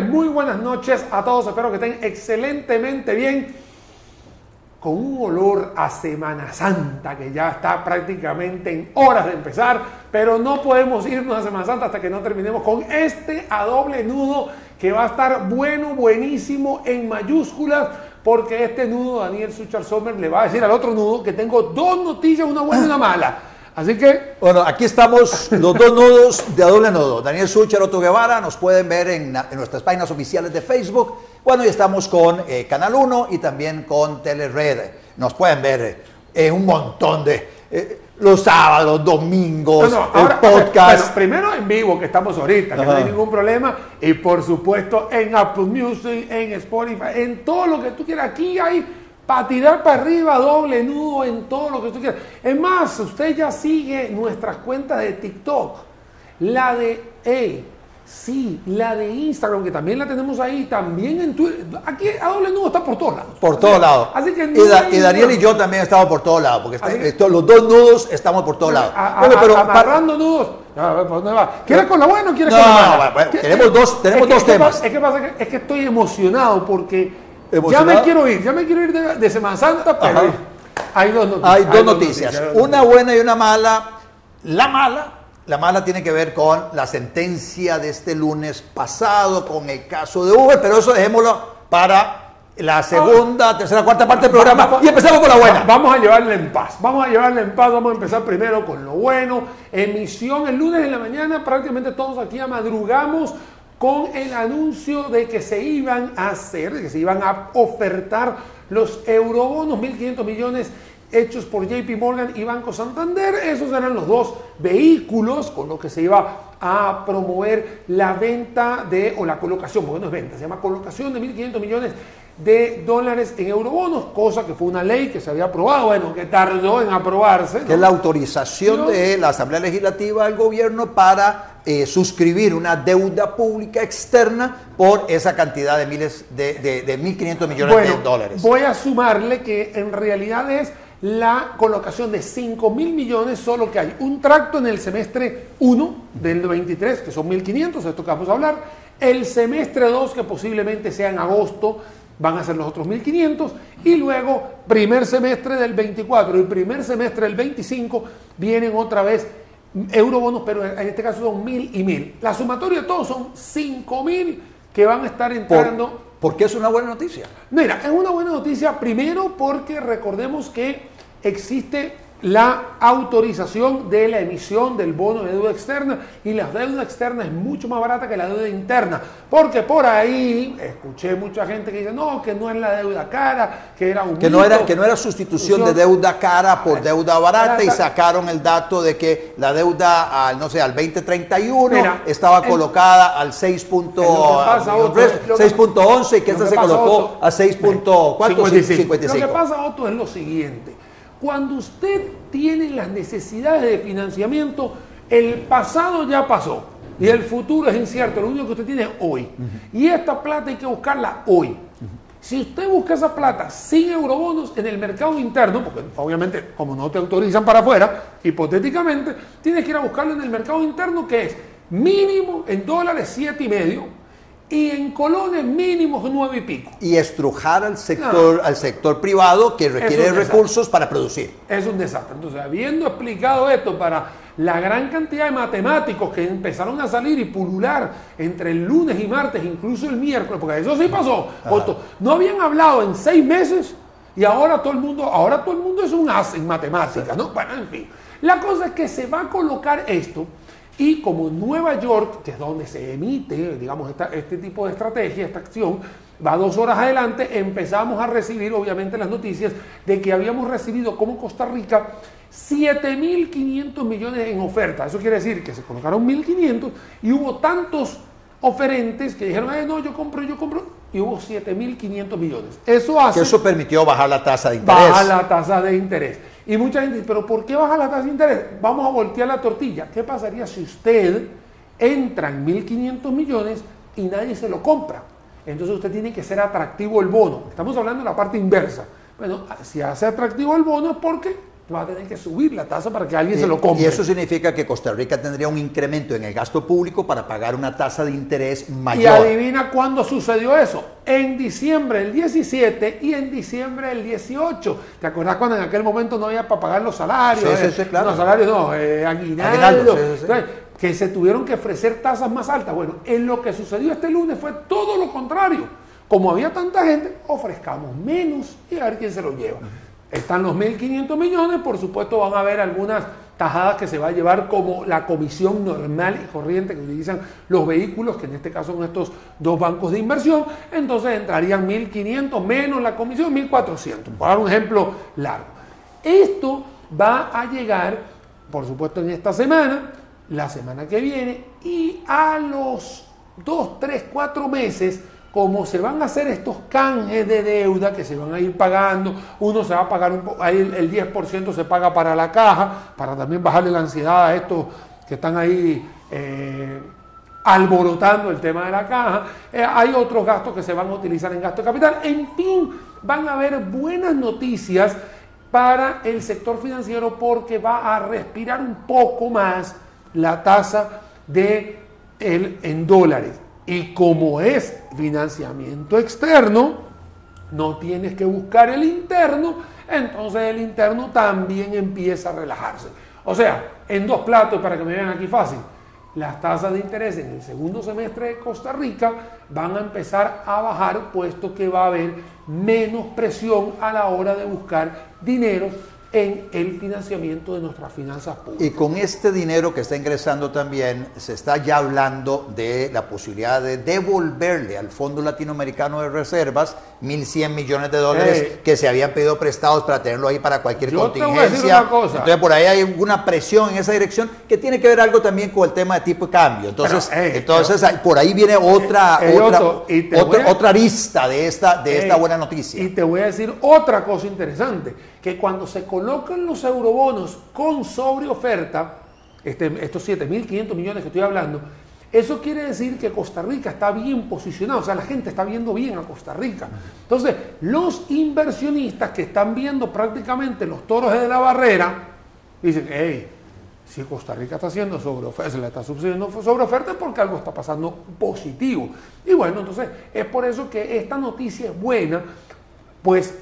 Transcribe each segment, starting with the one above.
Muy buenas noches a todos. Espero que estén excelentemente bien. Con un olor a Semana Santa que ya está prácticamente en horas de empezar, pero no podemos irnos a Semana Santa hasta que no terminemos con este a doble nudo que va a estar bueno, buenísimo en mayúsculas, porque este nudo, Daniel Suchar Sommer, le va a decir al otro nudo que tengo dos noticias, una buena y una mala. Así que. Bueno, aquí estamos los dos nudos de a doble nudo. Daniel Sucher, Otto Guevara, nos pueden ver en, en, nuestras páginas oficiales de Facebook. Bueno, y estamos con eh, Canal 1 y también con Telered. Nos pueden ver en un montón de. Eh, los sábados, domingos, No, no, ahora, el podcast. bueno, primero en vivo, que estamos ahorita, que no hay ningún problema. Y por supuesto en Apple Music, en Spotify, en todo lo que tú quieras. Aquí hay para tirar para arriba, doble nudo, en todo lo que tú quieras. Es más, usted ya sigue nuestras cuentas de TikTok. La de, hey, sí, la de Instagram, que también la tenemos ahí, también en Twitter. Aquí a doble nudo está por todos lados. por todos lados. Así que y, Da- Daniel y yo también estamos por todos lados, porque está- esto- los dos nudos estamos por todos lados. A- a- Bueno, pero amarrando nudos. A ver, ¿por dónde va? ¿Quieres con la buena o quieres No, con la mala? bueno, bueno, ¿Qué- tenemos dos- tenemos es que- dos temas. Es que pasa que, es que estoy emocionado porque ya me quiero ir, ya me quiero ir de, de Semana Santa, pero Ajá. hay dos noticias. Hay dos noticias, una buena y una mala. La mala, la mala tiene que ver con la sentencia de este lunes pasado, con el caso de Uber, pero eso dejémoslo para la segunda, tercera, cuarta parte del programa. Vamos- Y empezamos con la buena. Va- Vamos a llevarle en paz. Vamos a llevarle en paz. Vamos a empezar primero con lo bueno. Emisión el lunes en la mañana. Prácticamente todos aquí madrugamos con el anuncio de que se iban a hacer, de que se iban a ofertar los eurobonos, 1.500 millones hechos por JP Morgan y Banco Santander. Esos eran los dos vehículos con los que se iba a promover la venta de, o la colocación, porque no es venta, se llama colocación de 1.500 millones de dólares en eurobonos, cosa que fue una ley que se había aprobado, bueno, que tardó en aprobarse. ¿no? que es la autorización de la Asamblea Legislativa del gobierno para eh, suscribir una deuda pública externa por esa cantidad de miles de, de, de 1.500 millones Bueno, de dólares. voy a sumarle que en realidad es la colocación de 5 mil millones, solo que hay un tracto en el semestre 1 del 23, que son 1.500, esto que vamos a hablar, el semestre 2, que posiblemente sea en agosto, van a ser los otros 1.500, y luego primer semestre del 24 y primer semestre del 25 vienen otra vez eurobonos, pero en este caso son 1.000 y 1.000. La sumatoria de todos son 5.000 que van a estar entrando. Por- porque es una buena noticia. Mira, es una buena noticia primero porque recordemos que existe la autorización de la emisión del bono de deuda externa y la deuda externa es mucho más barata que la deuda interna, porque por ahí escuché mucha gente que dice, no, que no es la deuda cara, que era un Que no, mito". era, que no era sustitución de deuda cara por deuda barata y sacaron el dato de que la deuda al, no sé, al 2031 Mira, estaba el- colocada al 6. punto- Es lo que pasa, Otto, es lo que- 6.11 y que Lo esta que se colocó Otto, a 6.4, 55. Lo que pasa, Otto, es lo siguiente. Cuando usted tiene las necesidades de financiamiento, el pasado ya pasó y el futuro es incierto. Lo único que usted tiene es hoy. Y esta plata hay que buscarla hoy. Si usted busca esa plata sin eurobonos en el mercado interno, porque obviamente como no te autorizan para afuera, hipotéticamente, tienes que ir a buscarlo en el mercado interno que es mínimo en dólares siete y en colones mínimos nueve y pico. y estrujar al sector, al sector privado que requiere recursos para producir. Es un desastre. Entonces, habiendo explicado esto para la gran cantidad de matemáticos que empezaron a salir y pulular entre el lunes y martes, incluso el miércoles, porque eso sí pasó, Otto, no habían hablado en seis meses y ahora todo el mundo, ahora todo el mundo es un as en matemáticas, ¿no? Bueno, en fin. La cosa es que se va a colocar esto y como Nueva York, que es donde se emite, digamos, esta- este tipo de estrategia, esta acción, va dos horas adelante, empezamos a recibir, obviamente, las noticias de que habíamos recibido como Costa Rica 7.500 millones en oferta. Eso quiere decir que se colocaron 1.500 y hubo tantos oferentes que dijeron, "Ay, no, yo compro, yo compro, y hubo 7.500 millones. Eso hace Que eso permitió bajar la tasa de interés. baja la tasa de interés. Y mucha gente dice, pero ¿por qué baja la tasa de interés? Vamos a voltear la tortilla. ¿Qué pasaría si usted entra en 1.500 millones y nadie se lo compra? Entonces usted tiene que ser atractivo el bono. Estamos hablando de la parte inversa. Bueno, si hace atractivo el bono es porque va a tener que subir la tasa para que alguien se lo compre. Y eso significa que Costa Rica tendría un incremento en el gasto público para pagar una tasa de interés mayor. Y adivina cuándo sucedió eso. En diciembre del 17 y en diciembre del 18. ¿Te acuerdas cuando en aquel momento no había para pagar los salarios? Sí, sí, sí, claro. Los salarios no, eh, aguinaldo. que se tuvieron que ofrecer tasas más altas. Bueno, en lo que sucedió este lunes fue todo lo contrario. Como había tanta gente, ofrezcamos menos y a ver quién se lo lleva. Están los 1.500 millones, por supuesto van a haber algunas tajadas que se va a llevar como la comisión normal y corriente que utilizan los vehículos, que en este caso son estos dos bancos de inversión, entonces entrarían 1.500 menos la comisión, 1.400, para dar un ejemplo largo. Esto va a llegar, por supuesto, en esta semana, la semana que viene, y a los 2, 3, 4 meses, como se van a hacer estos canjes de deuda que se van a ir pagando, uno se va a pagar un ahí el, 10% se paga para la caja, para también bajarle la ansiedad a estos que están ahí eh, alborotando el tema de la caja. Eh, hay otros gastos que se van a utilizar en gasto de capital. En fin, van a haber buenas noticias para el sector financiero porque va a respirar un poco más la tasa de el, en dólares. Y como es financiamiento externo, no tienes que buscar el interno, entonces el interno también empieza a relajarse. O sea, en dos platos, para que me vean aquí fácil, las tasas de interés en el segundo semestre de Costa Rica van a empezar a bajar, puesto que va a haber menos presión a la hora de buscar dinero en el financiamiento de nuestras finanzas públicas. Y con este dinero que está ingresando también, se está ya hablando de la posibilidad de devolverle al Fondo Latinoamericano de Reservas 1.100 millones de dólares que se habían pedido prestados para tenerlo ahí para cualquier yo contingencia. Te voy a una cosa. Entonces por ahí hay una presión en esa dirección que tiene que ver algo también con el tema de tipo de cambio. Entonces, entonces por ahí viene otra, otra, otra, arista de esta, de esta buena noticia. Y te voy a decir otra cosa interesante que cuando se colocan los eurobonos con sobreoferta, este, estos 7.500 millones que estoy hablando, eso quiere decir que Costa Rica está bien posicionado, o sea, la gente está viendo bien a Costa Rica. Entonces, los inversionistas que están viendo prácticamente los toros de la barrera, dicen, hey, si Costa Rica está haciendo sobreoferta, se le está sucediendo sobreoferta es porque algo está pasando positivo. Y bueno, entonces es por eso que esta noticia es buena, pues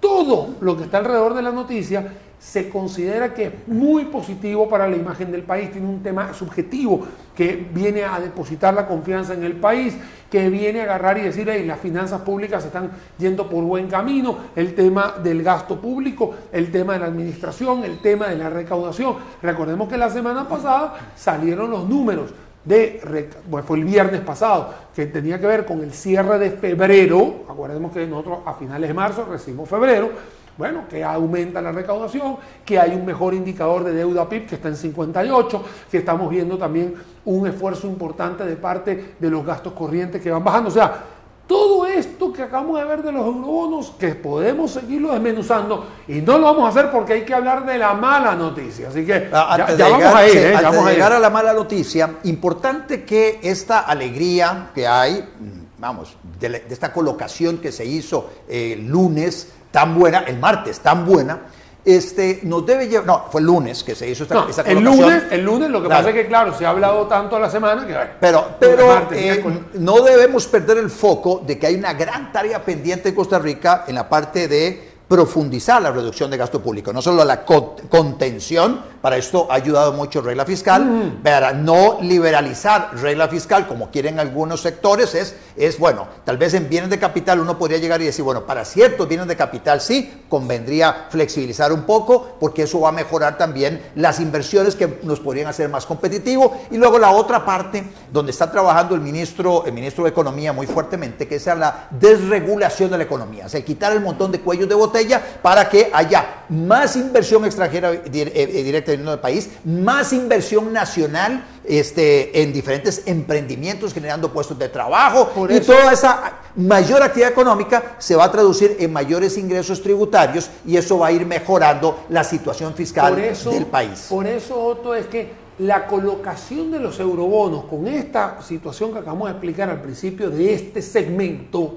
todo lo que está alrededor de la noticia se considera que es muy positivo para la imagen del país, tiene un tema subjetivo que viene a depositar la confianza en el país, que viene a agarrar y decir, hey, las finanzas públicas están yendo por buen camino, el tema del gasto público, el tema de la administración, el tema de la recaudación. Recordemos que la semana pasada salieron los números de, fue el viernes pasado, que tenía que ver con el cierre de febrero, acuérdemos que nosotros a finales de marzo recibimos febrero, bueno, que aumenta la recaudación, que hay un mejor indicador de deuda PIB que está en 58, que estamos viendo también un esfuerzo importante de parte de los gastos corrientes que van bajando. O sea, todo esto que acabamos de ver de los eurobonos, que podemos seguirlo desmenuzando, y no lo vamos a hacer porque hay que hablar de la mala noticia. Así que ya, vamos a ir. ¿eh? antes de llegar a, la mala noticia, importante que esta alegría que hay, mm, vamos, de, esta colocación que se hizo el lunes, tan buena, el martes, tan buena, este, nos debe llevar, no, fue el lunes que se hizo esta, esta el lunes, el lunes, lo que pasa es que claro, se ha hablado tanto a la semana que pero, pero eh, no debemos perder el foco de que hay una gran tarea pendiente en Costa Rica en la parte de profundizar la reducción de gasto público, no solo la contención, para esto ha ayudado mucho regla fiscal, mm. para no liberalizar regla fiscal como quieren algunos sectores, es, es, bueno, tal vez en bienes de capital uno podría llegar y decir, bueno, para ciertos bienes de capital sí, convendría flexibilizar un poco, porque eso va a mejorar también las inversiones que nos podrían hacer más competitivos. Y luego la otra parte, donde está trabajando el ministro, el ministro de Economía muy fuertemente, que es la desregulación de la economía, o sea, quitar el montón de cuellos de botella para que haya más inversión extranjera eh, eh, directa en el país, más inversión nacional este, en diferentes emprendimientos generando puestos de trabajo y toda esa mayor actividad económica se va a traducir en mayores ingresos tributarios y eso va a ir mejorando la situación fiscal del país. Por eso, Otto, es que la colocación de los eurobonos con esta situación que acabamos de explicar al principio de este segmento,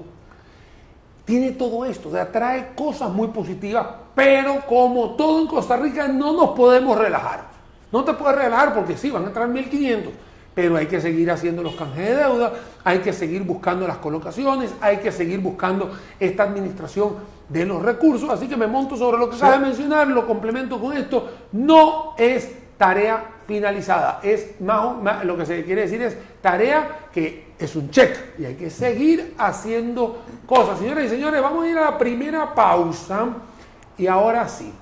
tiene todo esto, o sea, trae cosas muy positivas, pero como todo en Costa Rica no nos podemos relajar. No te puedes relajar porque sí, van a entrar 1.500, pero hay que seguir haciendo los canjes de deuda, hay que seguir buscando las colocaciones, hay que seguir buscando esta administración de los recursos. Así que me monto sobre lo que acaba de mencionar, lo complemento con esto. No es tarea finalizada, es más, lo que se quiere decir es tarea que es un check y hay que seguir haciendo cosas. Señoras y señores, vamos a ir a la primera pausa y ahora sí,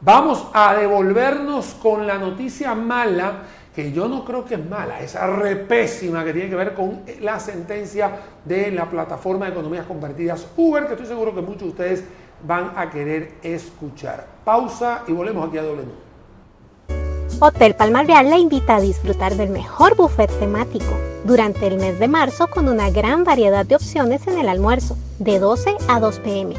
vamos a devolvernos con la noticia mala que yo no creo que es mala, es repésima que tiene que ver con la sentencia de la plataforma de economías compartidas Uber, que estoy seguro que muchos de ustedes van a querer escuchar. Pausa y volvemos aquí a doble Hotel Palmar Real la invita a disfrutar del mejor buffet temático durante el mes de marzo con una gran variedad de opciones en el almuerzo, de 12 a 2 pm.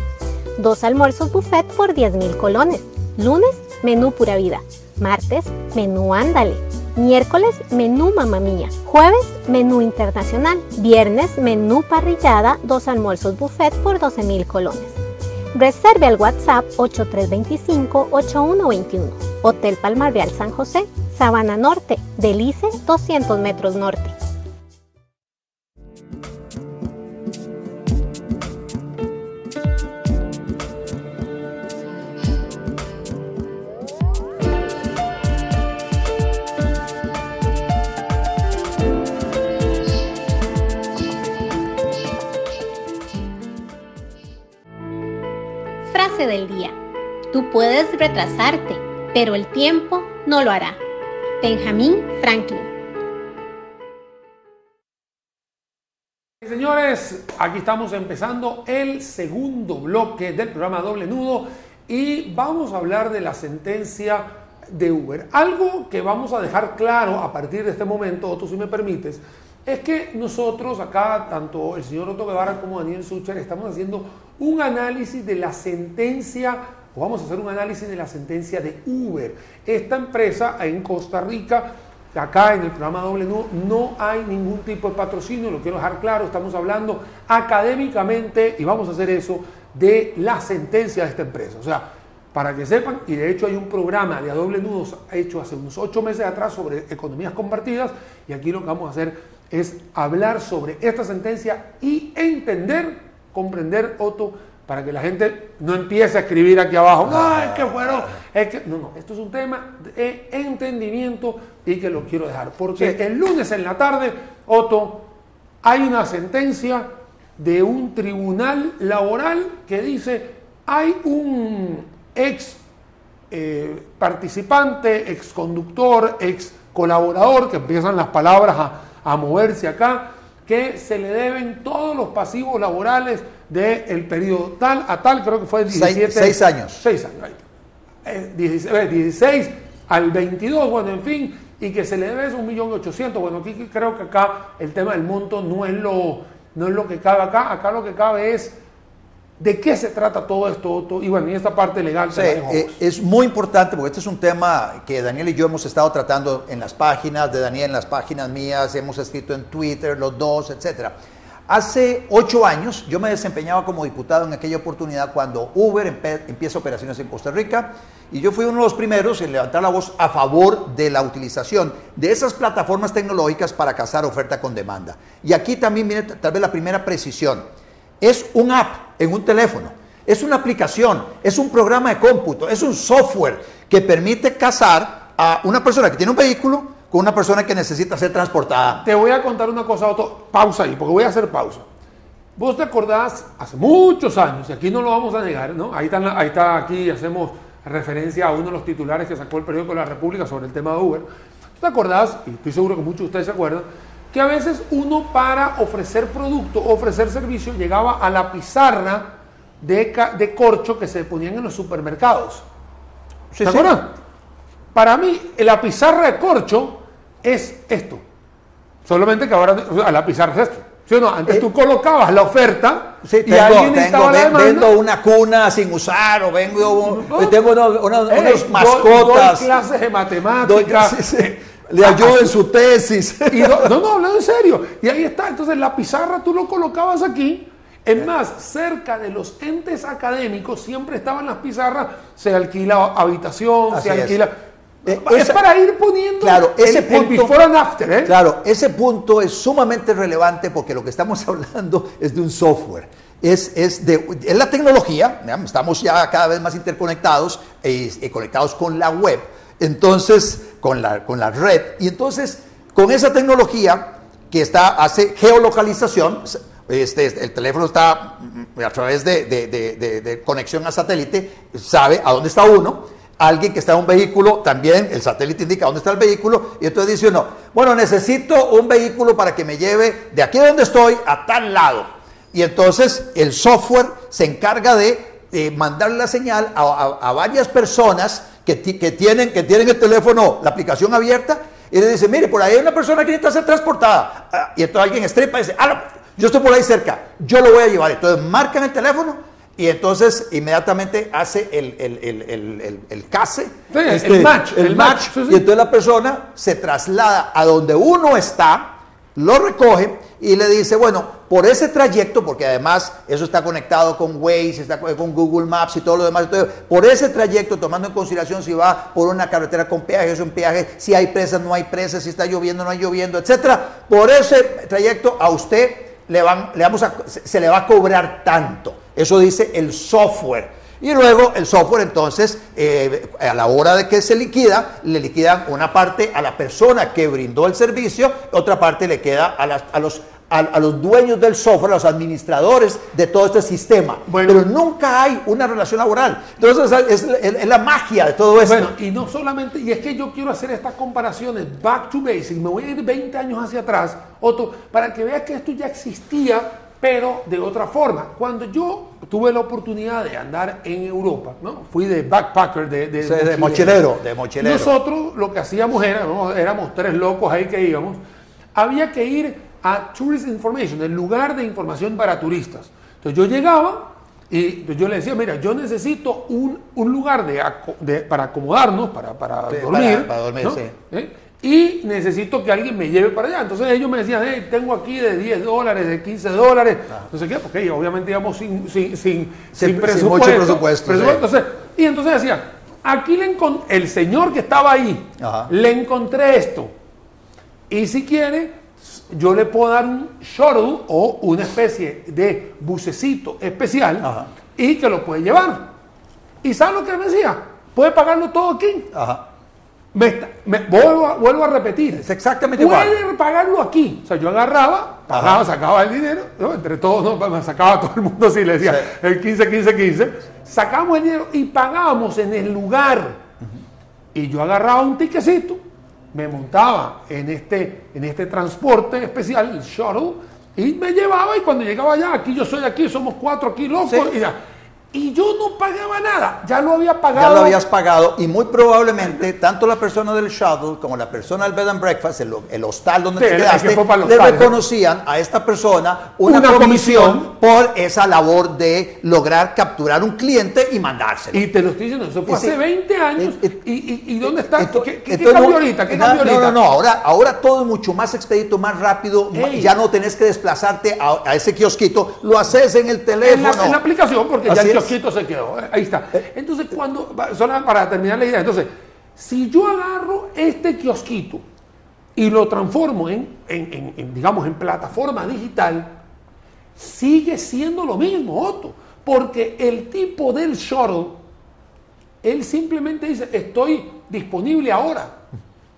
Dos almuerzos buffet por 10 mil colones. Lunes, menú pura vida. Martes, menú ándale. Miércoles, menú mamá mía. Jueves, menú internacional. Viernes, menú parrillada, dos almuerzos buffet por 12 mil colones. Reserve al WhatsApp 8325-8121. Hotel Palmar Real San José, Sabana Norte, Delice, 200 metros norte. Frase del día. Tú puedes retrasarte, pero el tiempo no lo hará. Benjamin Franklin. Señores, aquí estamos empezando el segundo bloque del programa Doble Nudo y vamos a hablar de la sentencia de Uber. Algo que vamos a dejar claro a partir de este momento, Otto, si me permites, es que nosotros acá, tanto el señor Otto Guevara como Daniel Sucher, estamos haciendo un análisis de la sentencia, o vamos a hacer un análisis de la sentencia de Uber. Esta empresa en Costa Rica, acá en el programa Doble Nudo, no hay ningún tipo de patrocinio, lo quiero dejar claro, estamos hablando académicamente, y vamos a hacer eso, de la sentencia de esta empresa. O sea, para que sepan, y de hecho hay un programa de a doble nudos hecho hace unos ocho meses atrás sobre economías compartidas, y aquí lo que vamos a hacer es hablar sobre esta sentencia y entender, comprender, Otto, para que la gente no empiece a escribir aquí abajo, no, es que fueron, es que, no, no, esto es un tema de entendimiento y que lo quiero dejar, porque Sí. el lunes en la tarde, Otto, hay una sentencia de un tribunal laboral que dice, hay un ex eh, participante, ex conductor, ex colaborador, que empiezan las palabras a, a moverse acá, que se le deben todos los pasivos laborales del periodo tal a tal, creo que fue el Seis- 17. seis años. Seis años, ahí está. Eh, 16, eh, 16 al 22, bueno, en fin, y que se le debe es 1.800.000. Bueno, aquí creo que acá el tema del monto no es lo, no es lo que cabe acá, acá lo que cabe es de qué se trata todo esto, Otto? y bueno, y esta parte legal Sí, eh, es muy importante porque este es un tema que Daniel y yo hemos estado tratando en las páginas de Daniel, en las páginas mías, hemos escrito en Twitter, los dos, etcétera. Hace ocho años yo me desempeñaba como diputado en aquella oportunidad cuando Uber empieza operaciones en Costa Rica y yo fui uno de los primeros en levantar la voz a favor de la utilización de esas plataformas tecnológicas para cazar oferta con demanda. Y aquí también viene tal vez la primera precisión. Es un app en un teléfono, es una aplicación, es un programa de cómputo, es un software que permite cazar a una persona que tiene un vehículo con una persona que necesita ser transportada. Te voy a contar una cosa, Otto. Pausa ahí, porque voy a hacer pausa. Vos te acordás hace muchos años, y aquí no lo vamos a negar, ¿no? Ahí está, ahí está aquí, hacemos referencia a uno de los titulares que sacó el periódico La República sobre el tema de Uber. ¿Te acordás? Y estoy seguro que muchos de ustedes se acuerdan, que a veces uno para ofrecer producto, ofrecer servicio, llegaba a la pizarra de, de corcho que se ponían en los supermercados. Sí. Para mí, la pizarra de corcho es esto. Solamente que ahora sea, la pizarra es esto. ¿Sí o no? Antes Eh, tú colocabas la oferta Sí, y tengo, alguien tengo, la ven- demanda. vendo una cuna sin usar o vengo, No. tengo unos- Ey, unos doy- mascotas. doy clases de doy- matemáticas. sí, sí, le ayudo en su tesis. Y no, no, no, hablando en serio. Y ahí está. Entonces la pizarra tú lo colocabas aquí. Es más, cerca de los entes académicos siempre estaban las pizarras, se alquila habitación, Así se alquila... Eh, es esa- para ir poniendo Claro, ese el, el punto- before and after, ¿eh? Claro, ese punto es sumamente relevante porque lo que estamos hablando es de un software. Es, es, de, es la tecnología, estamos ya cada vez más interconectados, eh, conectados con la web, entonces, con la, con la red, y entonces, con esa tecnología que está, hace geolocalización, este, el teléfono está mm, a través de, de- de- conexión a satélite, sabe a dónde está uno, alguien que está en un vehículo, también el satélite indica dónde está el vehículo, y entonces dice uno, bueno, necesito un vehículo para que me lleve de aquí donde estoy a tal lado. Y entonces el software se encarga de eh, mandar la señal a- a varias personas que, ti- que tienen, que tienen el teléfono, la aplicación abierta, y le dice, mire, por ahí hay una persona que necesita ser transportada. Ah, Y entonces alguien estripa y dice, ah, no, yo estoy por ahí cerca, yo lo voy a llevar. Entonces marcan el teléfono y entonces inmediatamente hace el, el, el, el, case, este, el match, el el match, match, sí, sí. y entonces la persona se traslada a donde uno está, lo recoge y le dice, bueno, por ese trayecto, porque además eso está conectado con Waze, está co- con Google Maps y todo lo demás, entonces, por ese trayecto, tomando en consideración si va por una carretera con peaje, es un peaje, si hay presas, no hay presas, si está lloviendo, no hay lloviendo, etcétera, por ese trayecto a usted le, van, le vamos a, se, se le va a cobrar tanto. Eso dice el software. Y luego el software entonces, eh, a la hora de que se liquida, le liquidan una parte a la persona que brindó el servicio, otra parte le queda a, las- a los, a, a los dueños del software, a los administradores de todo este sistema. Bueno. Pero nunca hay una relación laboral. Entonces es, es- es la magia de todo esto. Bueno, y no solamente, y es que yo quiero hacer estas comparaciones back to basic, me voy a ir 20 años hacia atrás, Otto, para que veas que esto ya existía, pero de otra forma. Cuando yo tuve la oportunidad de andar en Europa, ¿no? Fui de backpacker, de, de, mochilero, de mochilero. Nosotros lo que hacíamos era, ¿no? éramos tres locos ahí que íbamos, había que ir a Tourist Information, el lugar de información para turistas. Entonces yo llegaba y yo le decía, mira, yo necesito un, un lugar de, para acomodarnos, para, para Sí, dormir. para- para dormir, ¿no? sí. ¿Eh? Y necesito que alguien me lleve para allá. Entonces ellos me decían, hey, tengo aquí de 10 dólares, de 15 dólares. No sé qué, porque obviamente íbamos sin, sin, sin, Sin- sin sin mucho presupuesto, sí. Entonces, y entonces decía, aquí le el señor que estaba ahí, Ajá. le encontré esto. Y si quiere, yo le puedo dar un shuttle o una especie de bucecito especial Ajá. y que lo puede llevar. ¿Y sabe lo que me decía? Puede pagarlo todo aquí. Ajá. Me está- me- vuelvo, a, vuelvo a repetir. Es exactamente igual. Puede pagarlo aquí. O sea, yo agarraba, pagaba, sacaba el dinero, ¿no? entre todos, ¿no? me sacaba todo el mundo así, le decía Sí. el 15, 15, 15. Sacábamos el dinero y pagábamos en el lugar. Y yo agarraba un tiquecito, me montaba en este, en este transporte especial, el shuttle, y me llevaba. Y cuando llegaba allá, aquí yo soy aquí, somos cuatro aquí locos. Sí. Y, ya. Y yo no pagaba nada, ya lo había Ya pagado. lo habías pagado y muy probablemente tanto la persona del shuttle como la persona del bed and breakfast, el, el hostal donde Sí, te quedaste, el le reconocían a esta persona una, Una comisión, comisión. por esa labor de lograr capturar un cliente y mandárselo. Y te lo estoy diciendo, eso fue Y sí. hace 20 años. ¿Y, y, y dónde está? Esto- ¿Qué, qué- qué entonces cambió no- ahorita? ¿Qué cambió no, ahorita? No, no, ahora, ahora todo es mucho más expedito, más rápido. Ey. Ya no tenés que desplazarte a, a ese kiosquito, lo haces en el En teléfono. la, en la aplicación, porque ya Así es. Kiosquito se quedó. eh, Ahí está. Entonces, cuando, solo para terminar la idea, entonces, si yo agarro este kiosquito y lo transformo en, en- en- digamos, en plataforma digital, sigue siendo lo mismo, Otto. Porque el tipo del shuttle, él simplemente dice, estoy disponible ahora.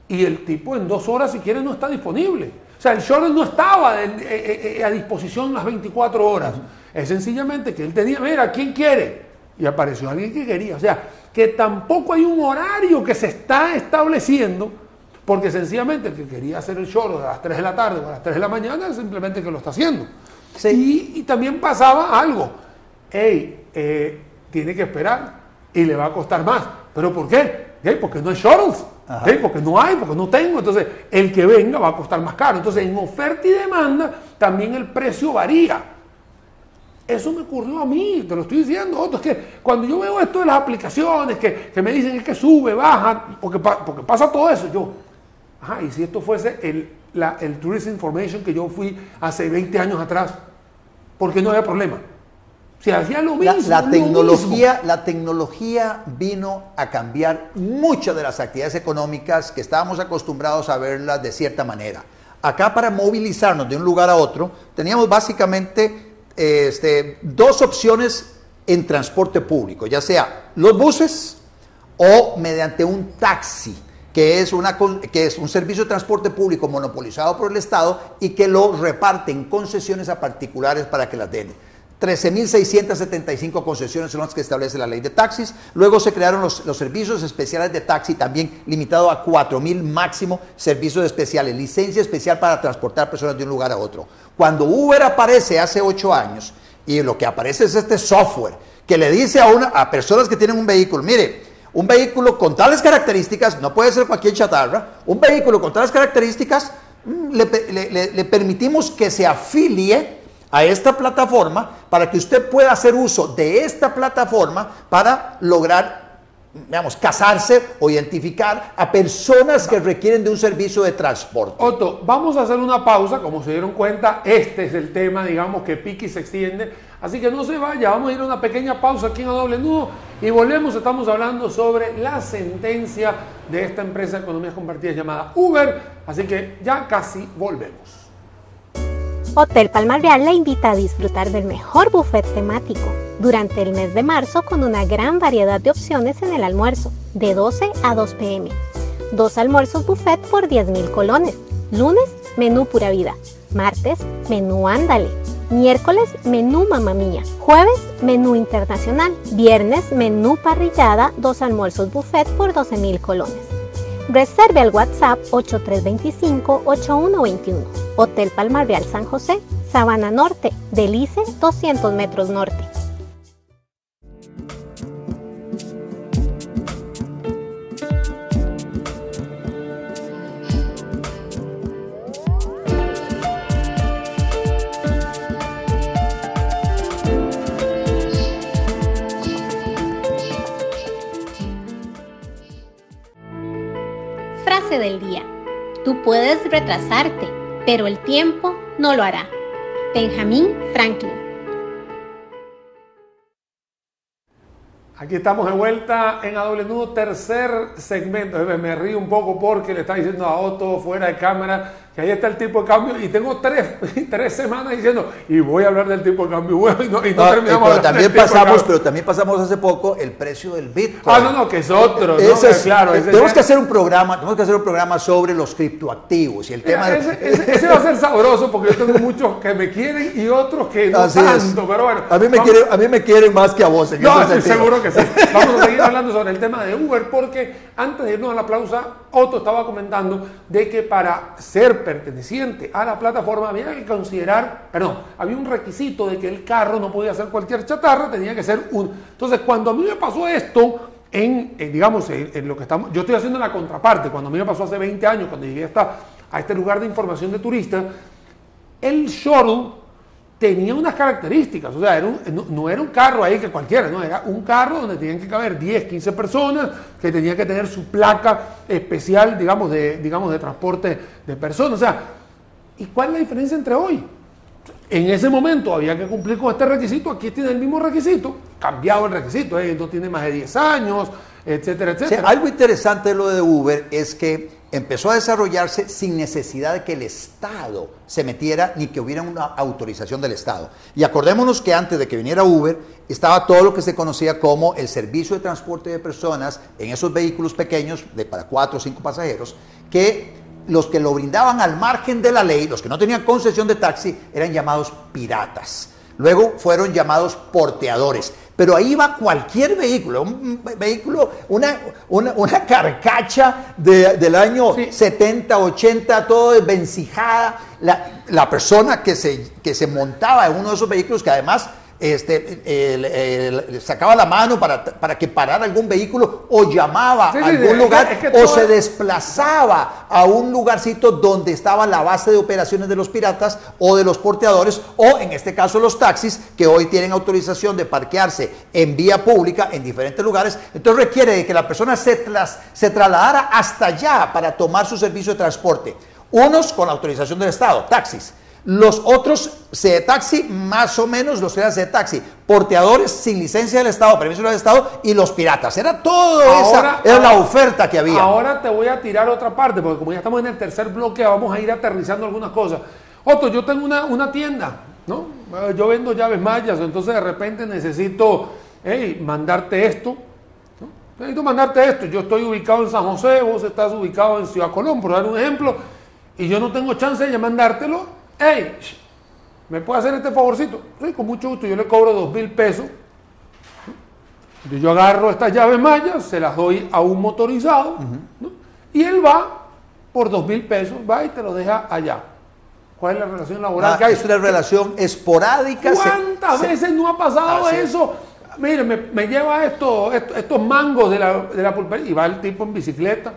Y el tipo en dos horas, si quiere, no está disponible. O sea, el shuttle no estaba eh, eh, a disposición las 24 horas. Es sencillamente que él tenía, mira, ¿quién quiere? Y apareció alguien que quería. O sea, que tampoco hay un horario que se está estableciendo, porque sencillamente el que quería hacer el shuttle a las 3 de la tarde o a las 3 de la mañana, simplemente que lo está haciendo. Sí. Y, y también pasaba algo. Hey, eh, tiene que esperar y le va a costar más. ¿Pero por qué? Hey, porque no hay shuttles. Hey, porque no hay, porque no tengo. Entonces, el que venga va a costar más caro. Entonces, en oferta y demanda, también el precio varía. Eso me ocurrió a mí, te lo estoy diciendo. Otto, es que cuando yo veo esto de las aplicaciones que, que me dicen es que sube, baja, porque, porque pasa todo eso, yo, ajá, y si esto fuese el, la- el Tourist Information que yo fui hace 20 años atrás, porque no había problema. Se hacía lo mismo. La, lo tecnología, mismo. la tecnología vino a cambiar muchas de las actividades económicas que estábamos acostumbrados a verlas de cierta manera. Acá para movilizarnos de un lugar a otro, teníamos básicamente este, dos opciones en transporte público, ya sea los buses o mediante un taxi, que es, una, que es un servicio de transporte público monopolizado por el Estado y que lo reparten concesiones a particulares para que las den. 13.675 concesiones son las que establece la ley de taxis. Luego se crearon los, servicios especiales de taxi, también limitado a 4.000 máximo servicios especiales, licencia especial para transportar personas de un lugar a otro. Cuando Uber aparece hace ocho años, y lo que aparece es este software que le dice a, una, a personas que tienen un vehículo, mire, un vehículo con tales características, no puede ser cualquier chatarra, un vehículo con tales características, mm, le- le permitimos que se afilie a esta plataforma para que usted pueda hacer uso de esta plataforma para lograr, digamos, casarse o identificar a personas que requieren de un servicio de transporte. Otto, vamos a hacer una pausa. Como se dieron cuenta, este es el tema, digamos, que pique y se extiende. Así que no se vaya, vamos a ir a una pequeña pausa aquí en A Doble Nudo y volvemos. Estamos hablando sobre la sentencia de esta empresa de economías compartidas llamada Uber. Así que ya casi volvemos. Hotel Palmar Real la invita a disfrutar del mejor buffet temático durante el mes de marzo con una gran variedad de opciones en el almuerzo, de 12 a 2 pm. Dos almuerzos buffet por 10 mil colones. Lunes, menú pura vida. Martes, menú ándale. Miércoles, menú mamá mía. Jueves, menú internacional. Viernes, menú parrillada, dos almuerzos buffet por 12 mil colones. Reserve al WhatsApp 8325-8121. Hotel Palmar Real San José, Sabana Norte, Delice, 200 metros norte. Del día. Tú puedes retrasarte, pero el tiempo no lo hará. Benjamin Franklin. Aquí estamos de vuelta en A Doble Nudo, tercer segmento. Me río un poco porque le está diciendo a Otto fuera de cámara que ahí está el tipo de cambio y tengo tres, tres semanas diciendo y voy a hablar del tipo de cambio bueno y no, y no No, eh, terminamos pero también pasamos, pero también pasamos hace poco el precio del Bitcoin. Ah, no, no, que es otro. ¿no? Ese es- claro, ese tenemos ya- que hacer un programa, tenemos que hacer un programa sobre los criptoactivos y el tema Mira, ese, ese- ese va a ser sabroso porque yo tengo muchos que me quieren y otros que no Así es. tanto, pero bueno. A mí me vamos- quieren, a mí me quieren más que a vos. En No, estoy seguro que sí. Vamos a seguir hablando sobre el tema de Uber porque antes de irnos a la pausa, Otto estaba comentando de que para ser perteneciente a la plataforma había que considerar, perdón, había un requisito de que el carro no podía ser cualquier chatarra, tenía que ser un... Entonces, cuando a mí me pasó esto, en, en, digamos, en, en lo que estamos, yo estoy haciendo la contraparte, cuando a mí me pasó hace 20 años, cuando llegué hasta, a este lugar de información de turistas, el shuttle tenía unas características, o sea, no, era un carro ahí que cualquiera, no, era un carro donde tenían que caber 10, 15 personas, que tenía que tener su placa especial, digamos, de, digamos, de transporte de personas. O sea, ¿y cuál es la diferencia entre hoy? En ese momento había que cumplir con este requisito, aquí tiene el mismo requisito, cambiado el requisito, eh, no tiene más de 10 años, etcétera, etcétera. algo interesante de lo de Uber es que empezó a desarrollarse sin necesidad de que el Estado se metiera ni que hubiera una autorización del Estado. Y acordémonos que antes de que viniera Uber estaba todo lo que se conocía como el servicio de transporte de personas en esos vehículos pequeños de para cuatro o cinco pasajeros que los que lo brindaban al margen de la ley, los que no tenían concesión de taxi, eran llamados piratas. Luego fueron llamados porteadores. Pero ahí va cualquier vehículo, un vehículo, una, una, una carcacha de- del año Sí. 70, 80, todo desvencijada. La, la persona que se, que se montaba en uno de esos vehículos, que además este, sacaba la mano para, para que parara algún vehículo o llamaba Sí, a sí, algún es que- lugar es que o todo- se desplazaba a un lugarcito donde estaba la base de operaciones de los piratas o de los porteadores o en este caso los taxis que hoy tienen autorización de parquearse en vía pública en diferentes lugares. Entonces requiere de que la persona se, tras- se trasladara hasta allá para tomar su servicio de transporte. Unos con la autorización del Estado, taxis. Los otros de taxi, más o menos los que eran de taxi, porteadores sin licencia del Estado, permiso del Estado y los piratas. Era todo esa, era la oferta que había. Ahora te voy a tirar otra parte, porque como ya estamos en el tercer bloque, vamos a ir aterrizando algunas cosas. Otto, yo tengo una, una tienda, ¿no? Yo vendo llaves mayas, entonces de repente necesito hey, mandarte esto. Necesito mandarte esto. Yo estoy ubicado en San José, vos estás ubicado en Ciudad Colón, por dar un ejemplo, y yo no tengo chance de mandártelo. Hey, ¿me puede hacer este favorcito? Sí, con mucho gusto, yo le cobro dos mil pesos. Yo agarro estas llaves mayas, se las doy a un motorizado, ¿no? y él va por dos mil pesos, va y te lo deja allá. ¿Cuál es la relación laboral Ah, que hay? es una relación esporádica. ¿Cuántas se- veces no ha pasado es. eso? Mire, me, me lleva esto, esto- estos mangos de la, de la pulpería y va el tipo en bicicleta.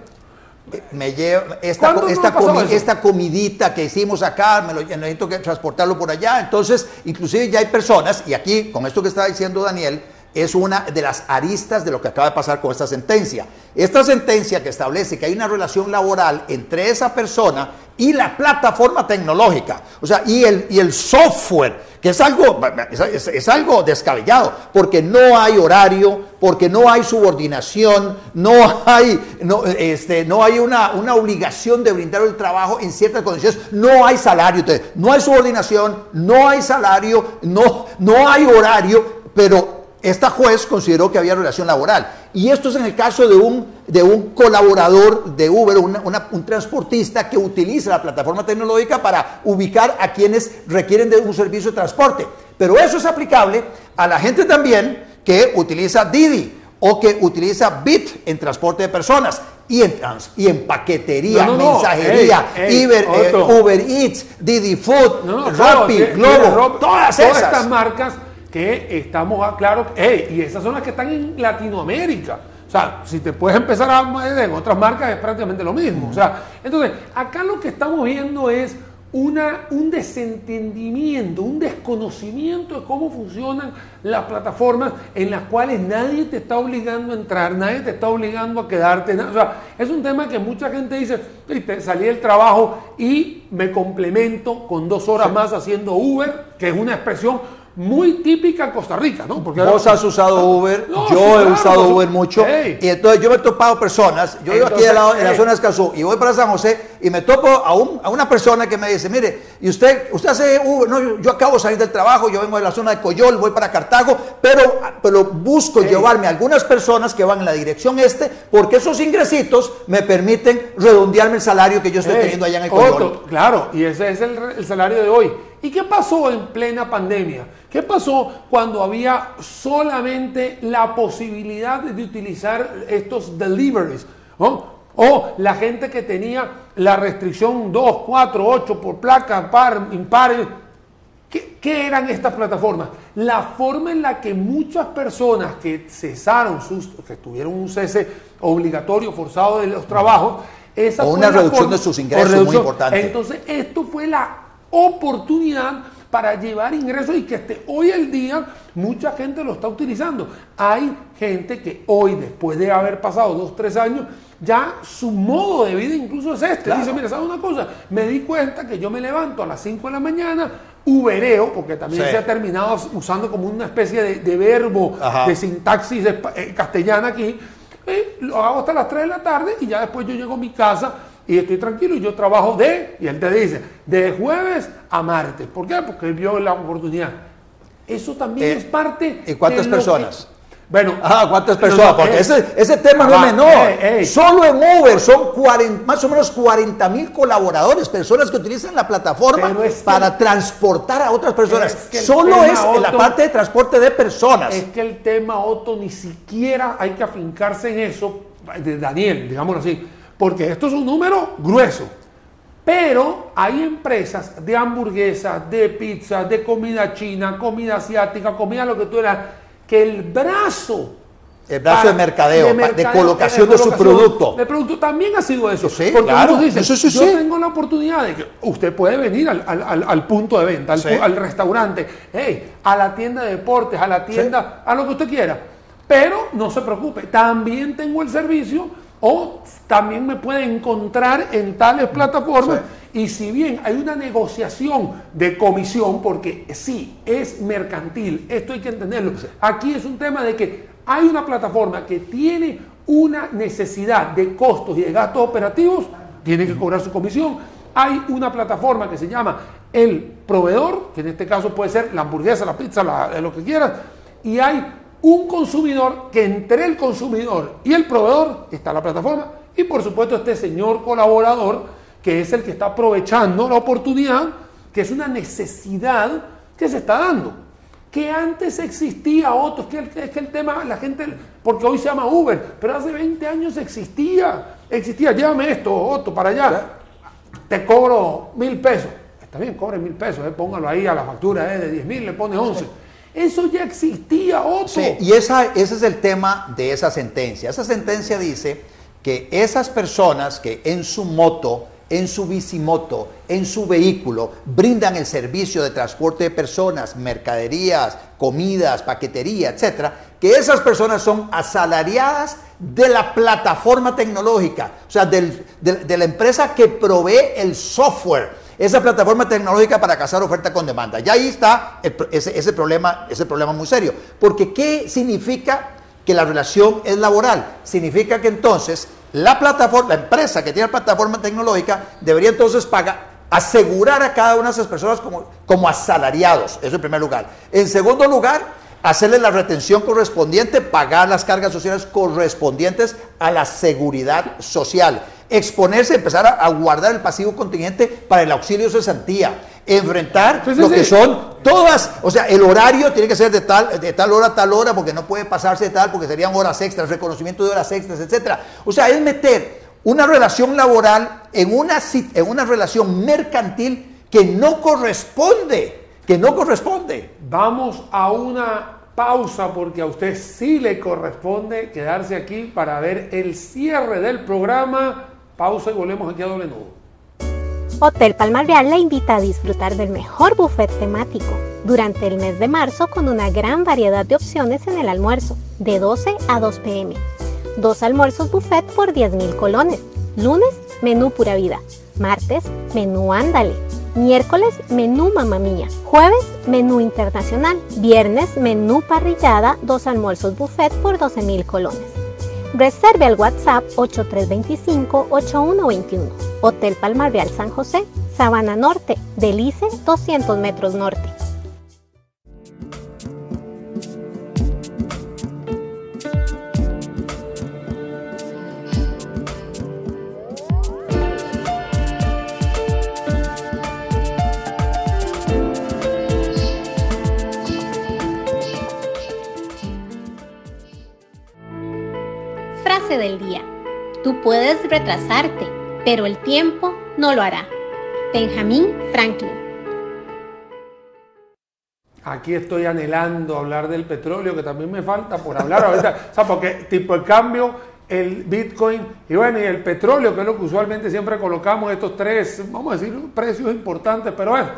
Me lleva esta, ¿Cuándo co- no esta, comi- esta comidita que hicimos acá, me lo, necesito que transportarlo por allá. Entonces, inclusive ya hay personas, y aquí con esto que está diciendo Daniel, es una de las aristas de lo que acaba de pasar con esta sentencia. Esta sentencia que establece que hay una relación laboral entre esa persona y la plataforma tecnológica, o sea, y el, y el software, que es algo, es, algo descabellado, porque no hay horario, porque no hay subordinación, no hay, no, este, no hay una, una obligación de brindar el trabajo en ciertas condiciones, no hay salario, no hay subordinación, no hay salario, no, no hay horario, pero esta juez consideró que había relación laboral. Y esto es en el caso de un, de un colaborador de Uber, una- una- un transportista que utiliza la plataforma tecnológica para ubicar a quienes requieren de un servicio de transporte. Pero eso es aplicable a la gente también que utiliza Didi o que utiliza Bit en transporte de personas. Y en, trans- y en paquetería, No, no, no. mensajería, Uber, eh, Eats, Didi Food, Rappi, Globo, todas todas esas. estas marcas que estamos, a- claro, ey, y esas son las que están en Latinoamérica. O sea, si te puedes empezar a en otras marcas es prácticamente lo mismo. O sea, entonces, acá lo que estamos viendo es una, un desentendimiento, un desconocimiento de cómo funcionan las plataformas en las cuales nadie te está obligando a entrar, nadie te está obligando a quedarte. O sea, es un tema que mucha gente dice, "Viste, salí del trabajo y me complemento con dos horas más haciendo Uber, que es una expresión muy típica en Costa Rica, ¿no? Porque Vos has usado Uber, No, yo sí, he claro, usado Uber mucho. Y entonces yo me he topado personas, yo vivo aquí al lado, en la zona de Escazú, y voy para San José y me topo a, un- a una persona que me dice, mire, ¿y usted, usted hace Uber? No, yo, yo acabo de salir del trabajo, yo vengo de la zona de Coyol, voy para Cartago, pero, pero busco llevarme a algunas personas que van en la dirección este, porque esos ingresitos me permiten redondearme el salario que yo estoy teniendo allá en el Coyol. Claro, y ese es el, el salario de hoy. ¿Y qué pasó en plena pandemia? ¿Qué pasó cuando había solamente la posibilidad de utilizar estos deliveries? ¿no? O la gente que tenía la restricción 2, 4, 8 por placa, par, impar. ¿Qué, qué eran estas plataformas? La forma en la que muchas personas que cesaron sus, que tuvieron un cese obligatorio, forzado de los trabajos, esa O una reducción forma- de sus ingresos muy importante. Entonces, esto fue la oportunidad para llevar ingresos y que este, hoy el día mucha gente lo está utilizando. Hay gente que hoy, después de haber pasado dos, tres años, ya su modo de vida incluso es este. Claro. Dice, mira, ¿sabes una cosa? Me di cuenta que yo me levanto a las 5 de la mañana, ubereo, porque también Sí. se ha terminado usando como una especie de, de verbo, Ajá. de sintaxis eh, castellana aquí, eh, lo hago hasta las 3 de la tarde y ya después yo llego a mi casa y estoy tranquilo y yo trabajo de, y él te dice, de jueves a martes. ¿Por qué? Porque él vio la oportunidad. Eso también Eh, es parte... ¿y cuántas de personas? que- bueno, Ah, ¿cuántas no, personas? no, Porque ey. ese, ese tema no Ah, es menor. ey, ey. Solo en Uber son 40 más o menos 40 mil colaboradores, personas que utilizan la plataforma es que- para transportar a otras personas. Es que Solo es en la Otto, parte de transporte de personas. Es que el tema, Otto, ni siquiera hay que afincarse en eso, de Daniel, digámoslo así, porque esto es un número grueso. Pero hay empresas de hamburguesas, de pizza, de comida china, comida asiática, comida lo que tú eras, que el brazo El brazo de mercadeo, de colocación de su producto. De producto también ha sido eso. Sí, porque claro. uno dice, Sí, sí, yo sí. tengo la oportunidad de que usted puede venir al, al- al- al punto de venta, al, al restaurante, hey, a la tienda de deportes, a la tienda, a lo que usted quiera. Pero no se preocupe, también tengo el servicio o también me puede encontrar en tales plataformas Y si bien hay una negociación de comisión, porque sí, es mercantil, esto hay que entenderlo. Aquí es un tema de que hay una plataforma que tiene una necesidad de costos y de gastos operativos, tiene que cobrar su comisión. Hay una plataforma que se llama el proveedor, que en este caso puede ser la hamburguesa, la pizza, lo que quieras, y hay un consumidor que entre el consumidor y el proveedor está la plataforma y por supuesto este señor colaborador que es el que está aprovechando la oportunidad, que es una necesidad que se está dando. Que antes existía otro, es que, es que el tema, la gente, porque hoy se llama Uber, pero hace 20 años existía, existía, llévame esto, Otto, para allá, te cobro mil pesos. Está bien, cobre mil pesos, eh, póngalo ahí a la factura eh, de 10 mil, le pone 11. Eso ya existía, Otto. Sí, y ese es el tema de esa sentencia. Esa sentencia dice que esas personas que en su moto en su bicimoto, en su vehículo, brindan el servicio de transporte de personas, mercaderías, comidas, paquetería, etcétera, que esas personas son asalariadas de la plataforma tecnológica, o sea, de, la empresa que provee el software, esa plataforma tecnológica para cazar oferta con demanda. Y ahí está ese, ese, problema, ese problema muy serio. Porque ¿qué significa que la relación es laboral? Significa que entonces la plataforma, la empresa que tiene la plataforma tecnológica debería entonces pagar, asegurar a cada una de esas personas como, como asalariados, eso en primer lugar. En segundo lugar, hacerle la retención correspondiente, pagar las cargas sociales correspondientes a la seguridad social, exponerse, empezar a, guardar el pasivo contingente para el auxilio de cesantía, enfrentar pues lo que son todas, o sea, el horario tiene que ser de tal, de tal hora a tal hora, porque no puede pasarse de tal, porque serían horas extras, reconocimiento de horas extras, etcétera. O sea, es meter una relación laboral en una, en una relación mercantil que no corresponde, que no corresponde. Vamos a una pausa porque a usted sí le corresponde quedarse aquí para ver el cierre del programa. Pausa y volvemos aquí a doble nudo. Hotel Palmar Real le invita a disfrutar del mejor buffet temático durante el mes de marzo con una gran variedad de opciones en el almuerzo, de 12 a 2 pm. Dos almuerzos buffet por 10 mil colones. Lunes, menú pura vida. Martes, menú ándale. Miércoles, menú mamá mía. Jueves, menú internacional. Viernes, menú parrillada, dos almuerzos buffet por 12 mil colones. Reserve al WhatsApp 8325-8121. Hotel Palmar Real San José, Sabana Norte, Delice, 200 metros norte. Tú puedes retrasarte, pero el tiempo no lo hará. Benjamin Franklin. Aquí estoy anhelando hablar del petróleo, que también me falta por hablar ahorita. o sea, porque tipo el cambio, el Bitcoin y bueno, y el petróleo, que es lo que usualmente siempre colocamos, estos tres, vamos a decir, precios importantes, pero bueno,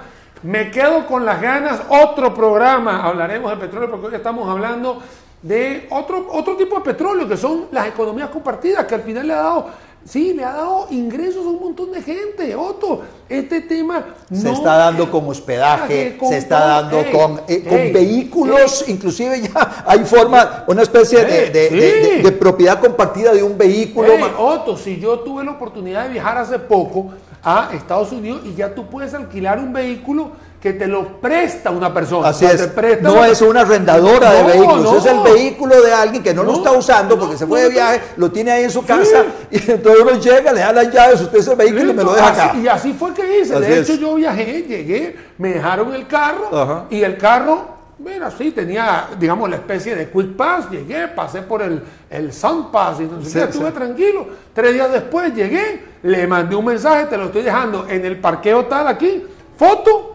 me quedo con las ganas. Otro programa, hablaremos de petróleo, porque hoy estamos hablando de otro, otro tipo de petróleo, que son las economías compartidas, que al final le ha dado, sí, le ha dado ingresos a un montón de gente. Otto, este tema... Se está dando con hospedaje, se está dando con, eh, con vehículos, inclusive ya hay forma, una especie de, de, propiedad compartida de un vehículo. Otto, si yo tuve la oportunidad de viajar hace poco a Estados Unidos y ya tú puedes alquilar un vehículo que te lo presta una persona. Así es. no es una arrendadora de vehículos, es el vehículo de alguien que no, lo está usando porque se fue de viaje, lo tiene ahí en su casa y entonces uno llega, le da las llaves, usted ese vehículo y me lo deja acá. Y así fue que hice. de hecho, yo viajé, llegué, me dejaron el carro y el carro bueno, sí, tenía, digamos, la especie de quick pass, llegué, pasé por el, el Sun Pass y no estuve tranquilo. Tres días después llegué, le mandé un mensaje, te lo estoy dejando en el parqueo tal aquí, foto,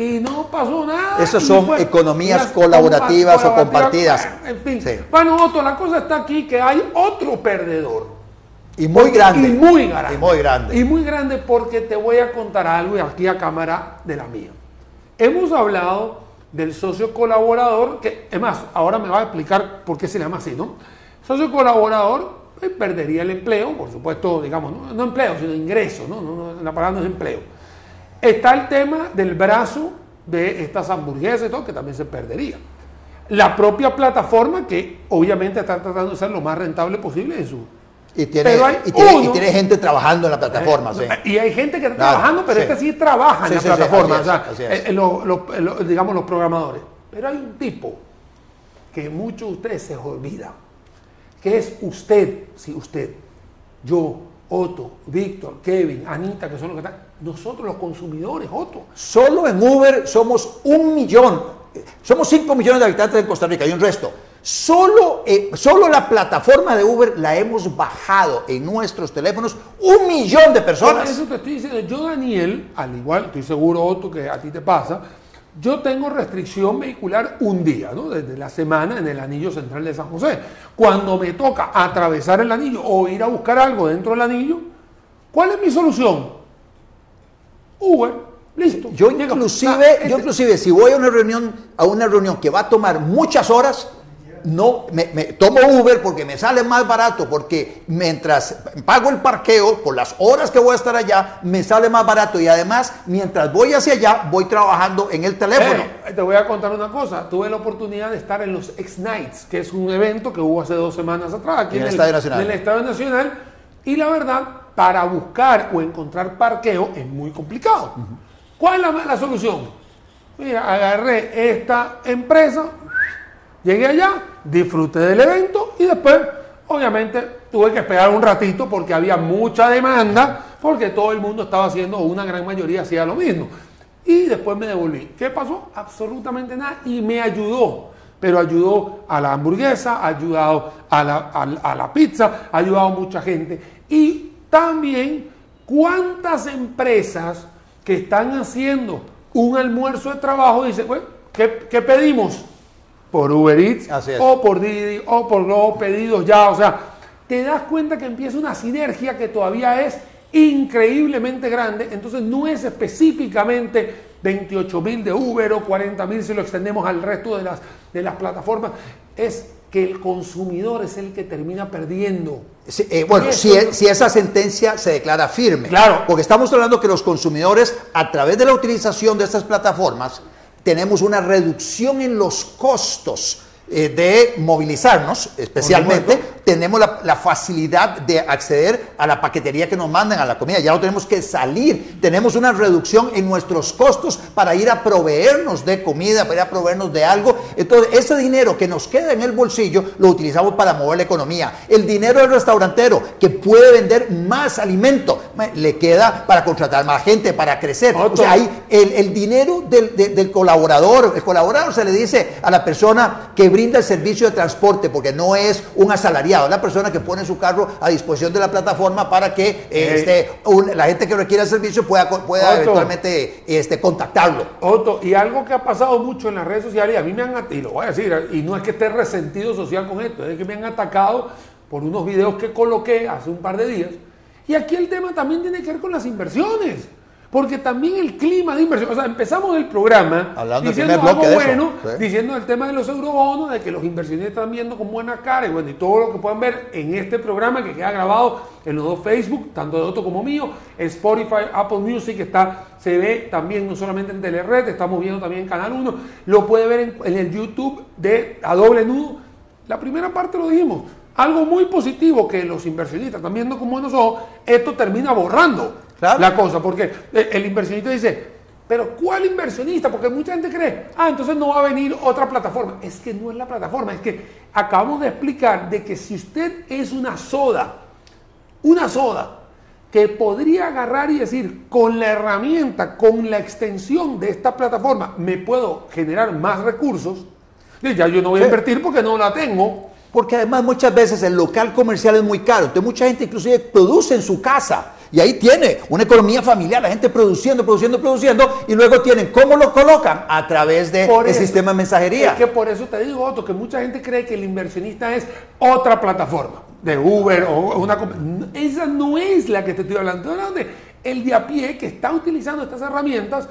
y no pasó nada. Esas son economías colaborativas o compartidas. En fin. Bueno, Otto, la cosa está aquí que hay otro perdedor. Y muy grande. Y muy grande. Y muy grande. Y muy grande porque te voy a contar algo y aquí a cámara de la mía. Hemos hablado del socio colaborador, que es más, ahora me va a explicar por qué se llama así, ¿no? Socio colaborador pues, perdería el empleo, por supuesto, digamos, no, empleo, sino ingreso, ¿no? No, la palabra no es empleo. Está el tema del brazo de estas hamburguesas y todo, que también se perdería. La propia plataforma, que obviamente está tratando de ser lo más rentable posible en su... Y tiene, y, tiene, gente trabajando en la plataforma, sí. Y hay gente que está trabajando, pero este sí trabaja en la plataforma, o sea, digamos los programadores. Pero hay un tipo que muchos de ustedes se olvidan, que es usted, si usted, yo, Otto, Víctor, Kevin, Anita, que son los que están, nosotros los consumidores, Otto. Solo en Uber somos un millón, somos 5 millones de habitantes en Costa Rica y un resto. Solo, eh, solo la plataforma de Uber la hemos bajado en nuestros teléfonos un millón de personas. eso te estoy diciendo. Yo, Daniel, al igual, estoy seguro, Otto, que a ti te pasa, yo tengo restricción vehicular un día, ¿no? desde la semana en el anillo central de San José. Cuando me toca atravesar el anillo o ir a buscar algo dentro del anillo, ¿cuál es mi solución? Uber, listo. Yo inclusive, yo este inclusive si voy a una reunión, a una reunión que va a tomar muchas horas, no me, tomo Uber porque me sale más barato, porque mientras pago el parqueo por las horas que voy a estar allá, me sale más barato y además mientras voy hacia allá voy trabajando en el teléfono. Eh, te voy a contar una cosa, tuve la oportunidad de estar en los X-Nights, que es un evento que hubo hace dos semanas atrás aquí en, el, Estadio Nacional. En el Estadio Nacional y la verdad, para buscar o encontrar parqueo es muy complicado. ¿Cuál es la solución? Mira, agarré esta empresa, Llegué allá, disfruté del evento y después, obviamente, tuve que esperar un ratito porque había mucha demanda, porque todo el mundo estaba haciendo, o una gran mayoría hacía lo mismo. Y después me devolví. ¿Qué pasó? Absolutamente nada y me ayudó. Pero ayudó a la hamburguesa, ha ayudado a la, a la pizza, ayudado a mucha gente. Y también, ¿cuántas empresas que están haciendo un almuerzo de trabajo dicen, bueno, ¿qué, qué pedimos? Por Uber Eats o por Didi o por los pedidos ya. O sea, te das cuenta que empieza una sinergia que todavía es increíblemente grande. Entonces no es específicamente 28 mil de Uber o 40 mil si lo extendemos al resto de las, de las plataformas. Es que el consumidor es el que termina perdiendo. Eh, bueno, si, si, esa sentencia se declara firme. Claro. Porque estamos hablando que los consumidores, a través de la utilización de estas plataformas, tenemos una reducción en los costos eh, de movilizarnos, especialmente, tenemos la, facilidad de acceder a la paquetería que nos mandan, a la comida, ya no tenemos que salir, tenemos una reducción en nuestros costos para ir a proveernos de comida, para ir a proveernos de algo. Entonces, ese dinero que nos queda en el bolsillo lo utilizamos para mover la economía. El dinero del restaurantero que puede vender más alimento, le queda para contratar más gente, para crecer. O sea, ahí el, dinero del, del colaborador, el colaborador se le dice a la persona que brinda el servicio de transporte, porque no es un asalariado, es la persona que pone su carro a disposición de la plataforma para que este, la gente que requiera el servicio pueda, pueda eventualmente este, contactarlo. Otto, y algo que ha pasado mucho en las redes sociales, y a mí me han, y lo voy a decir, y no es que esté resentido social con esto, es que me han atacado por unos videos que coloqué hace un par de días. Y aquí el tema también tiene que ver con las inversiones. Porque también el clima de inversión, o sea, empezamos el programa diciendo algo bueno, diciendo el tema de los eurobonos, de que los inversionistas están viendo con buena cara y bueno, y todo lo que puedan ver en este programa que queda grabado en los dos Facebook, tanto de Otto como mío, Spotify, Apple Music, está, se ve también no solamente en Telered, estamos viendo también en Canal 1, lo puede ver en, en el YouTube de A Doble Nudo. La primera parte lo dijimos, algo muy positivo que los inversionistas están viendo con buenos ojos, esto termina borrando la cosa, porque el inversionista dice, pero ¿cuál inversionista? Porque mucha gente cree, ah, entonces no va a venir otra plataforma. Es que no es la plataforma, es que acabamos de explicar de que si usted es una soda, una soda, que podría agarrar y decir, con la herramienta, con la extensión de esta plataforma, me puedo generar más recursos, y ya yo no voy a invertir porque no la tengo. Porque además muchas veces el local comercial es muy caro, entonces mucha gente inclusive produce en su casa y ahí tiene una economía familiar, la gente produciendo, produciendo, produciendo, y luego tienen, ¿cómo lo colocan? A través del de sistema de mensajería. Es que por eso te digo, Otto, que mucha gente cree que el inversionista es otra plataforma, de Uber o una... Esa no es la que te estoy hablando, estoy hablando de el de a pie que está utilizando estas herramientas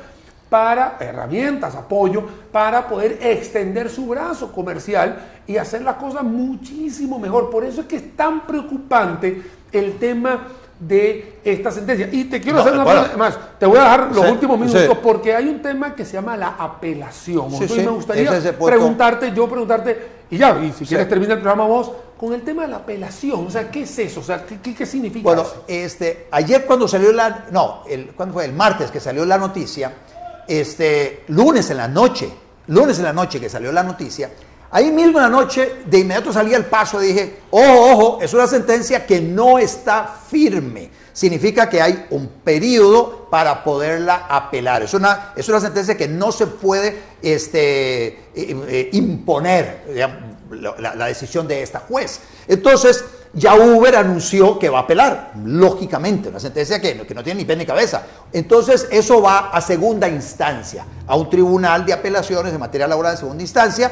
para herramientas, apoyo, para poder extender su brazo comercial y hacer las cosas muchísimo mejor. Por eso es que es tan preocupante el tema de esta sentencia. Y te quiero hacer una pregunta más. Te voy a dejar los últimos minutos porque hay un tema que se llama la apelación. Entonces me gustaría preguntarte, yo preguntarte, y ya, y si quieres terminar el programa vos, con el tema de la apelación. O sea, ¿qué es eso? O sea, ¿qué, qué, significa bueno, eso? este, ayer cuando salió la, no, el, ¿cuándo fue? El martes que salió la noticia, este, lunes en la noche, lunes en la noche que salió la noticia, Ahí mismo en la noche, de inmediato salí al paso y dije, ojo, ojo, es una sentencia que no está firme. Significa que hay un periodo para poderla apelar. Es una, es una sentencia que no se puede este, eh, imponer la, decisión de esta juez. Entonces, ya Uber anunció que va a apelar, lógicamente, una sentencia que, que no tiene ni pie ni cabeza. Entonces, eso va a segunda instancia, a un tribunal de apelaciones de materia laboral de segunda instancia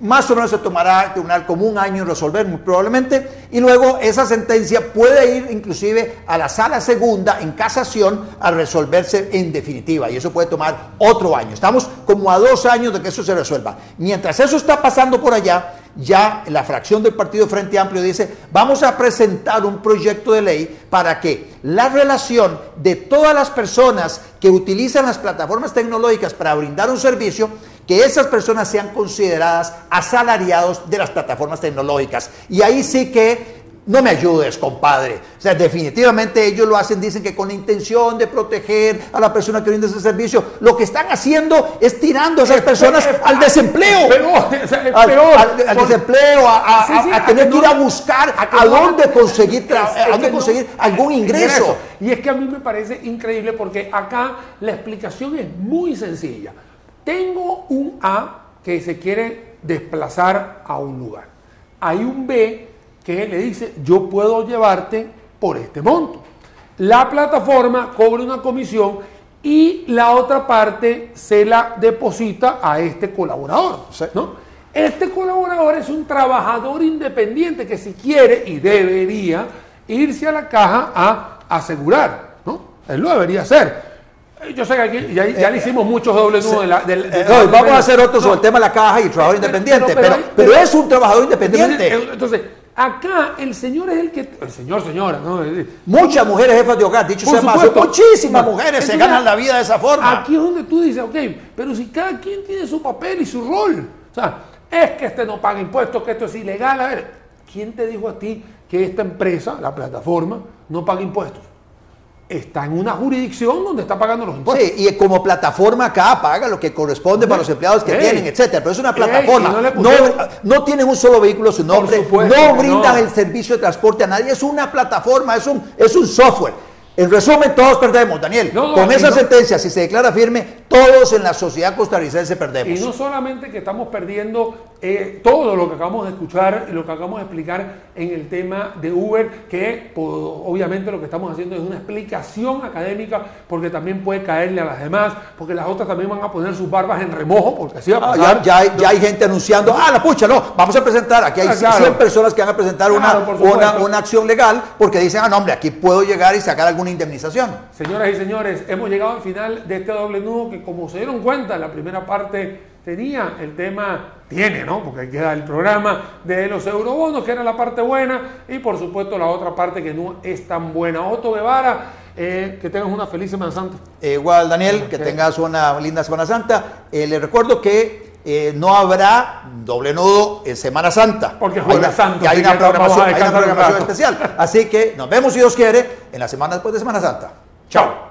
más o menos se tomará el tribunal como un año en resolver, muy probablemente, y luego esa sentencia puede ir inclusive a la sala segunda en casación a resolverse en definitiva, y eso puede tomar otro año. Estamos como a dos años de que eso se resuelva. Mientras eso está pasando por allá, ya la fracción del Partido Frente Amplio dice, vamos a presentar un proyecto de ley para que la relación de todas las personas que utilizan las plataformas tecnológicas para brindar un servicio que esas personas sean consideradas asalariados de las plataformas tecnológicas. Y ahí sí que no me ayudes, compadre. O sea, definitivamente ellos lo hacen, dicen que con la intención de proteger a la persona que brinda ese servicio, lo que están haciendo es tirando a esas personas al desempleo. al, desempleo, a, tener que ir a buscar a, dónde conseguir, a dónde conseguir algún ingreso. Y es que a mí me parece increíble porque acá la explicación es muy sencilla. Tengo un A que se quiere desplazar a un lugar. Hay un B que le dice, yo puedo llevarte por este monto. La plataforma cobra una comisión y la otra parte se la deposita a este colaborador. Este colaborador es un trabajador independiente que si quiere y debería irse a la caja a asegurar. ¿no? Él lo debería hacer. Yo sé que aquí ya, le hicimos muchos dobles nudos de vamos a hacer otro sobre el tema de la caja y trabajador independiente, pero, pero, es un trabajador independiente. Entonces, acá el señor es el que. El señor, señora, ¿no? Muchas mujeres jefas de hogar, dicho sea más, muchísimas mujeres se ganan la vida de esa forma. Aquí es donde tú dices, ok, pero si cada quien tiene su papel y su rol. O sea, es que este no paga impuestos, que esto es ilegal. A ver, ¿quién te dijo a ti que esta empresa, la plataforma, no paga impuestos? Está en una jurisdicción donde está pagando los impuestos. Sí, y como plataforma acá paga lo que corresponde para los empleados que tienen, etcétera. Pero es una plataforma. no, tienen un solo vehículo su nombre, no brindan el servicio de transporte a nadie. Es una plataforma, es un, es un software. En resumen, todos perdemos, Daniel. Con esa sentencia, si se declara firme, todos en la sociedad costarricense perdemos. Y no solamente que estamos perdiendo eh, todo lo que acabamos de escuchar y lo que acabamos de explicar en el tema de Uber, que pues, obviamente lo que estamos haciendo es una explicación académica, porque también puede caerle a las demás, porque las otras también van a poner sus barbas en remojo, porque así va a ah, pasar. ya, hay, gente anunciando, ah, la pucha, no, vamos a presentar, aquí hay 100 ah, personas que van a presentar una, una, una acción legal, porque dicen, ah, no, hombre, aquí puedo llegar y sacar algún indemnización. Señoras y señores, hemos llegado al final de este doble nudo que como se dieron cuenta, la primera parte tenía el tema, tiene, ¿no? Porque queda el programa de los eurobonos, que era la parte buena, y por supuesto la otra parte que no es tan buena. Otto Guevara, eh, que tengas una feliz Semana Santa. Eh, igual, Daniel, que tengas una linda Semana Santa. Eh, le recuerdo que no habrá doble nudo en Semana Santa. Porque Jueves Santo. Y hay una programación, hay una programación especial. Así que nos vemos, si Dios quiere, en la semana después de Semana Santa. Chao.